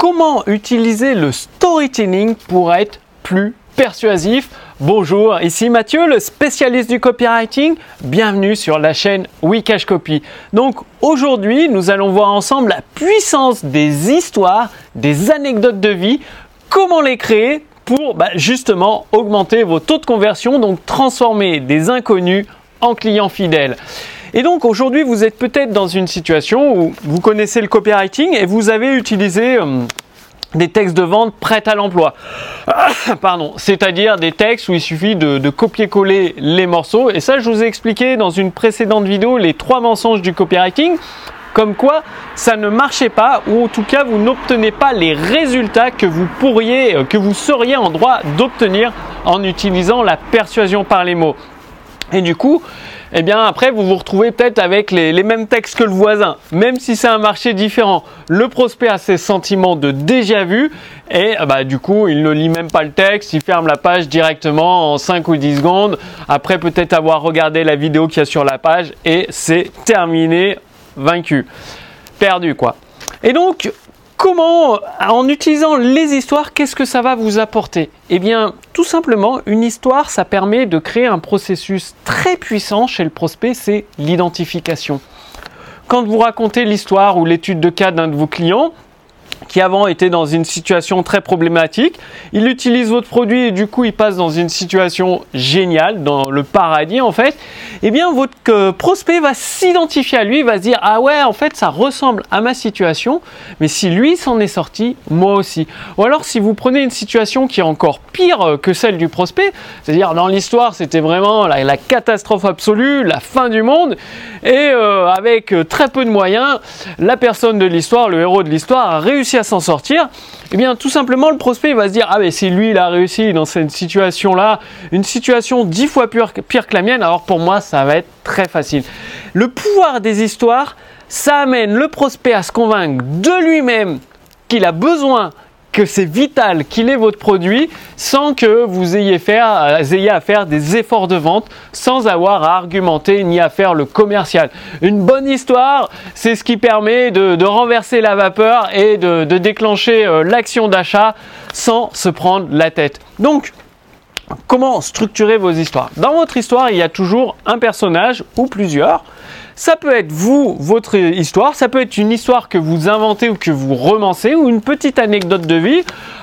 comment utiliser le storytelling pour être plus persuasif. Bonjour, ici Mathieu, le spécialiste du copywriting. Bienvenue sur la chaîne Wikash Copy. Donc aujourd'hui, nous allons voir ensemble la puissance des histoires, des anecdotes de vie, comment les créer pour bah, justement augmenter vos taux de conversion, donc transformer des inconnus en clients fidèles. Et donc aujourd'hui, vous êtes peut-être dans une situation où vous connaissez le copywriting et vous avez utilisé euh, des textes de vente prêts à l'emploi. Pardon, c'est-à-dire des textes où il suffit de, copier-coller les morceaux. Et ça, je vous ai expliqué dans une précédente vidéo les trois mensonges du copywriting. Comme quoi, ça ne marchait pas, ou en tout cas, vous n'obtenez pas les résultats que vous pourriez, euh, que vous seriez en droit d'obtenir en utilisant la persuasion par les mots. Et du coup, eh bien après vous vous retrouvez peut-être avec les, mêmes textes que le voisin, même si c'est un marché différent. Le prospect a ses sentiments de déjà vu et bah, du coup il ne lit même pas le texte, il ferme la page directement en 5 ou 10 secondes, après peut-être avoir regardé la vidéo qu'il y a sur la page et c'est terminé, vaincu, perdu quoi. Et donc Comment, en utilisant les histoires, qu'est-ce que ça va vous apporter? Eh bien, tout simplement, une histoire, ça permet de créer un processus très puissant chez le prospect, c'est l'identification. Quand vous racontez l'histoire ou l'étude de cas d'un de vos clients, qui avant était dans une situation très problématique, il utilise votre produit et du coup il passe dans une situation géniale, dans le paradis en fait, eh bien votre euh, prospect va s'identifier à lui, va se dire ah ouais en fait ça ressemble à ma situation, mais si lui s'en est sorti, moi aussi. Ou alors si vous prenez une situation qui est encore pire euh, que celle du prospect, c'est-à-dire dans l'histoire c'était vraiment la, catastrophe absolue, la fin du monde, et euh, avec très peu de moyens, la personne de l'histoire, le héros de l'histoire a réussi à s'en sortir, eh bien tout simplement le prospect va se dire ah mais si lui il a réussi dans cette situation là, une situation dix fois pire, pire que la mienne, alors pour moi ça va être très facile. Le pouvoir des histoires, ça amène le prospect à se convaincre de lui-même qu'il a besoin que c'est vital qu'il ait votre produit sans que vous ayez, à faire des efforts de vente, sans avoir à argumenter ni à faire le commercial. Une bonne histoire, c'est ce qui permet de, renverser la vapeur et de, déclencher euh, l'action d'achat sans se prendre la tête. Donc, comment structurer vos histoires? Dans votre histoire, il y a toujours un personnage ou plusieurs. Ça peut être vous, votre histoire, ça peut être une histoire que vous inventez ou que vous romancez, ou une petite anecdote de vie.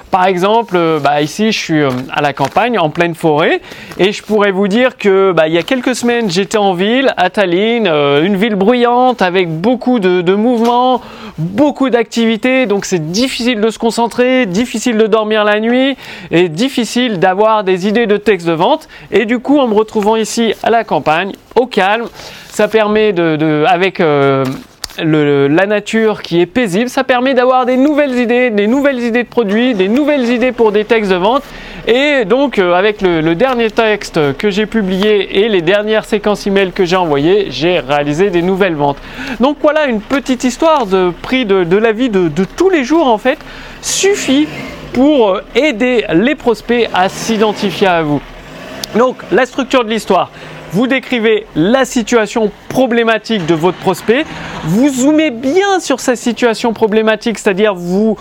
Par exemple, euh, bah, ici je suis euh, à la campagne, en pleine forêt, et je pourrais vous dire que bah, il y a quelques semaines j'étais en ville, à Tallinn, euh, une ville bruyante avec beaucoup de, de mouvements, beaucoup d'activités, donc c'est difficile de se concentrer, difficile de dormir la nuit, et difficile d'avoir des idées de texte de vente. Et du coup, en me retrouvant ici à la campagne, calme, ça permet de, avec euh, la nature qui est paisible, ça permet d'avoir des nouvelles idées, des nouvelles idées de produits, des nouvelles idées pour des textes de vente. Et donc, euh, avec le, dernier texte que j'ai publié et les dernières séquences email que j'ai envoyées, j'ai réalisé des nouvelles ventes. Donc voilà une petite histoire de prix de, la vie de tous les jours en fait suffit pour aider les prospects à s'identifier à vous. Donc la structure de l'histoire, vous décrivez la situation problématique de votre prospect, vous zoomez bien sur sa situation problématique, c'est-à-dire vous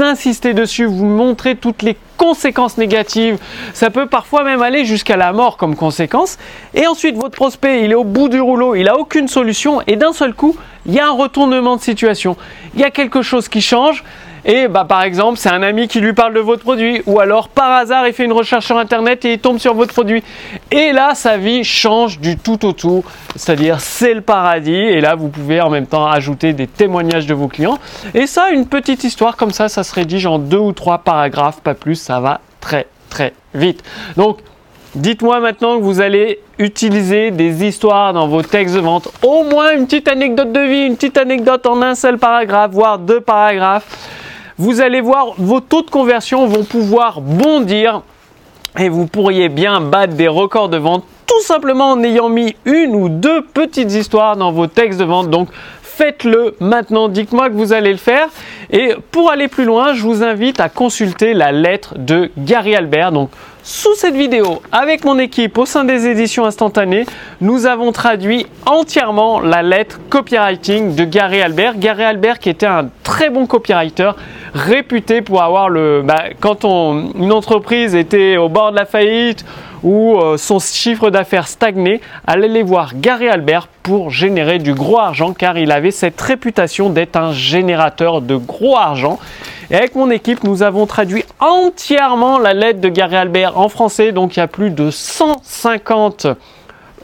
insistez dessus, vous montrez toutes les conséquences négatives, ça peut parfois même aller jusqu'à la mort comme conséquence, et ensuite votre prospect, il est au bout du rouleau, il n'a aucune solution, et d'un seul coup, il y a un retournement de situation, il y a quelque chose qui change, et bah, par exemple, c'est un ami qui lui parle de votre produit, ou alors par hasard, il fait une recherche sur Internet et il tombe sur votre produit. Et là, sa vie change du tout au tout. C'est-à-dire, c'est le paradis. Et là, vous pouvez en même temps ajouter des témoignages de vos clients. Et ça, une petite histoire comme ça, ça se rédige en deux ou trois paragraphes, pas plus. Ça va très très vite. Donc, Dites-moi maintenant que vous allez utiliser des histoires dans vos textes de vente, au moins une petite anecdote de vie, une petite anecdote en un seul paragraphe, voire deux paragraphes vous allez voir, vos taux de conversion vont pouvoir bondir et vous pourriez bien battre des records de vente tout simplement en ayant mis une ou deux petites histoires dans vos textes de vente. Donc faites-le maintenant, dites-moi que vous allez le faire. Et pour aller plus loin, je vous invite à consulter la lettre de Gary Albert. Donc sous cette vidéo, avec mon équipe au sein des éditions instantanées, nous avons traduit entièrement la lettre copywriting de Gary Albert. Gary Albert qui était un très bon copywriter, réputé pour avoir le. Bah, quand on, une entreprise était au bord de la faillite ou euh, son chiffre d'affaires stagnait, allait les voir Gary Albert pour générer du gros argent car il avait cette réputation d'être un générateur de gros argent. Et avec mon équipe, nous avons traduit entièrement la lettre de Gary Albert en français, donc il y a plus de 150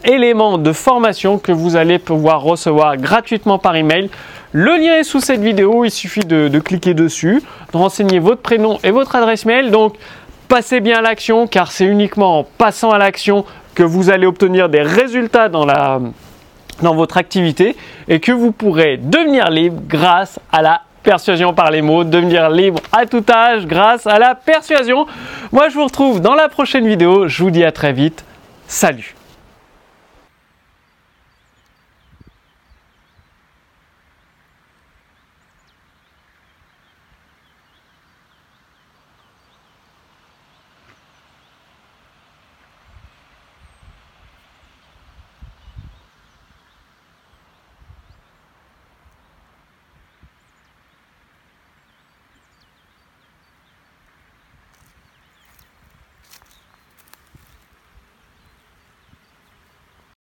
éléments de formation que vous allez pouvoir recevoir gratuitement par email. Le lien est sous cette vidéo, il suffit de, cliquer dessus, de renseigner votre prénom et votre adresse mail. Donc passez bien à l'action car c'est uniquement en passant à l'action que vous allez obtenir des résultats dans, la, dans votre activité et que vous pourrez devenir libre grâce à la persuasion par les mots, devenir libre à tout âge grâce à la persuasion. Moi je vous retrouve dans la prochaine vidéo, je vous dis à très vite, salut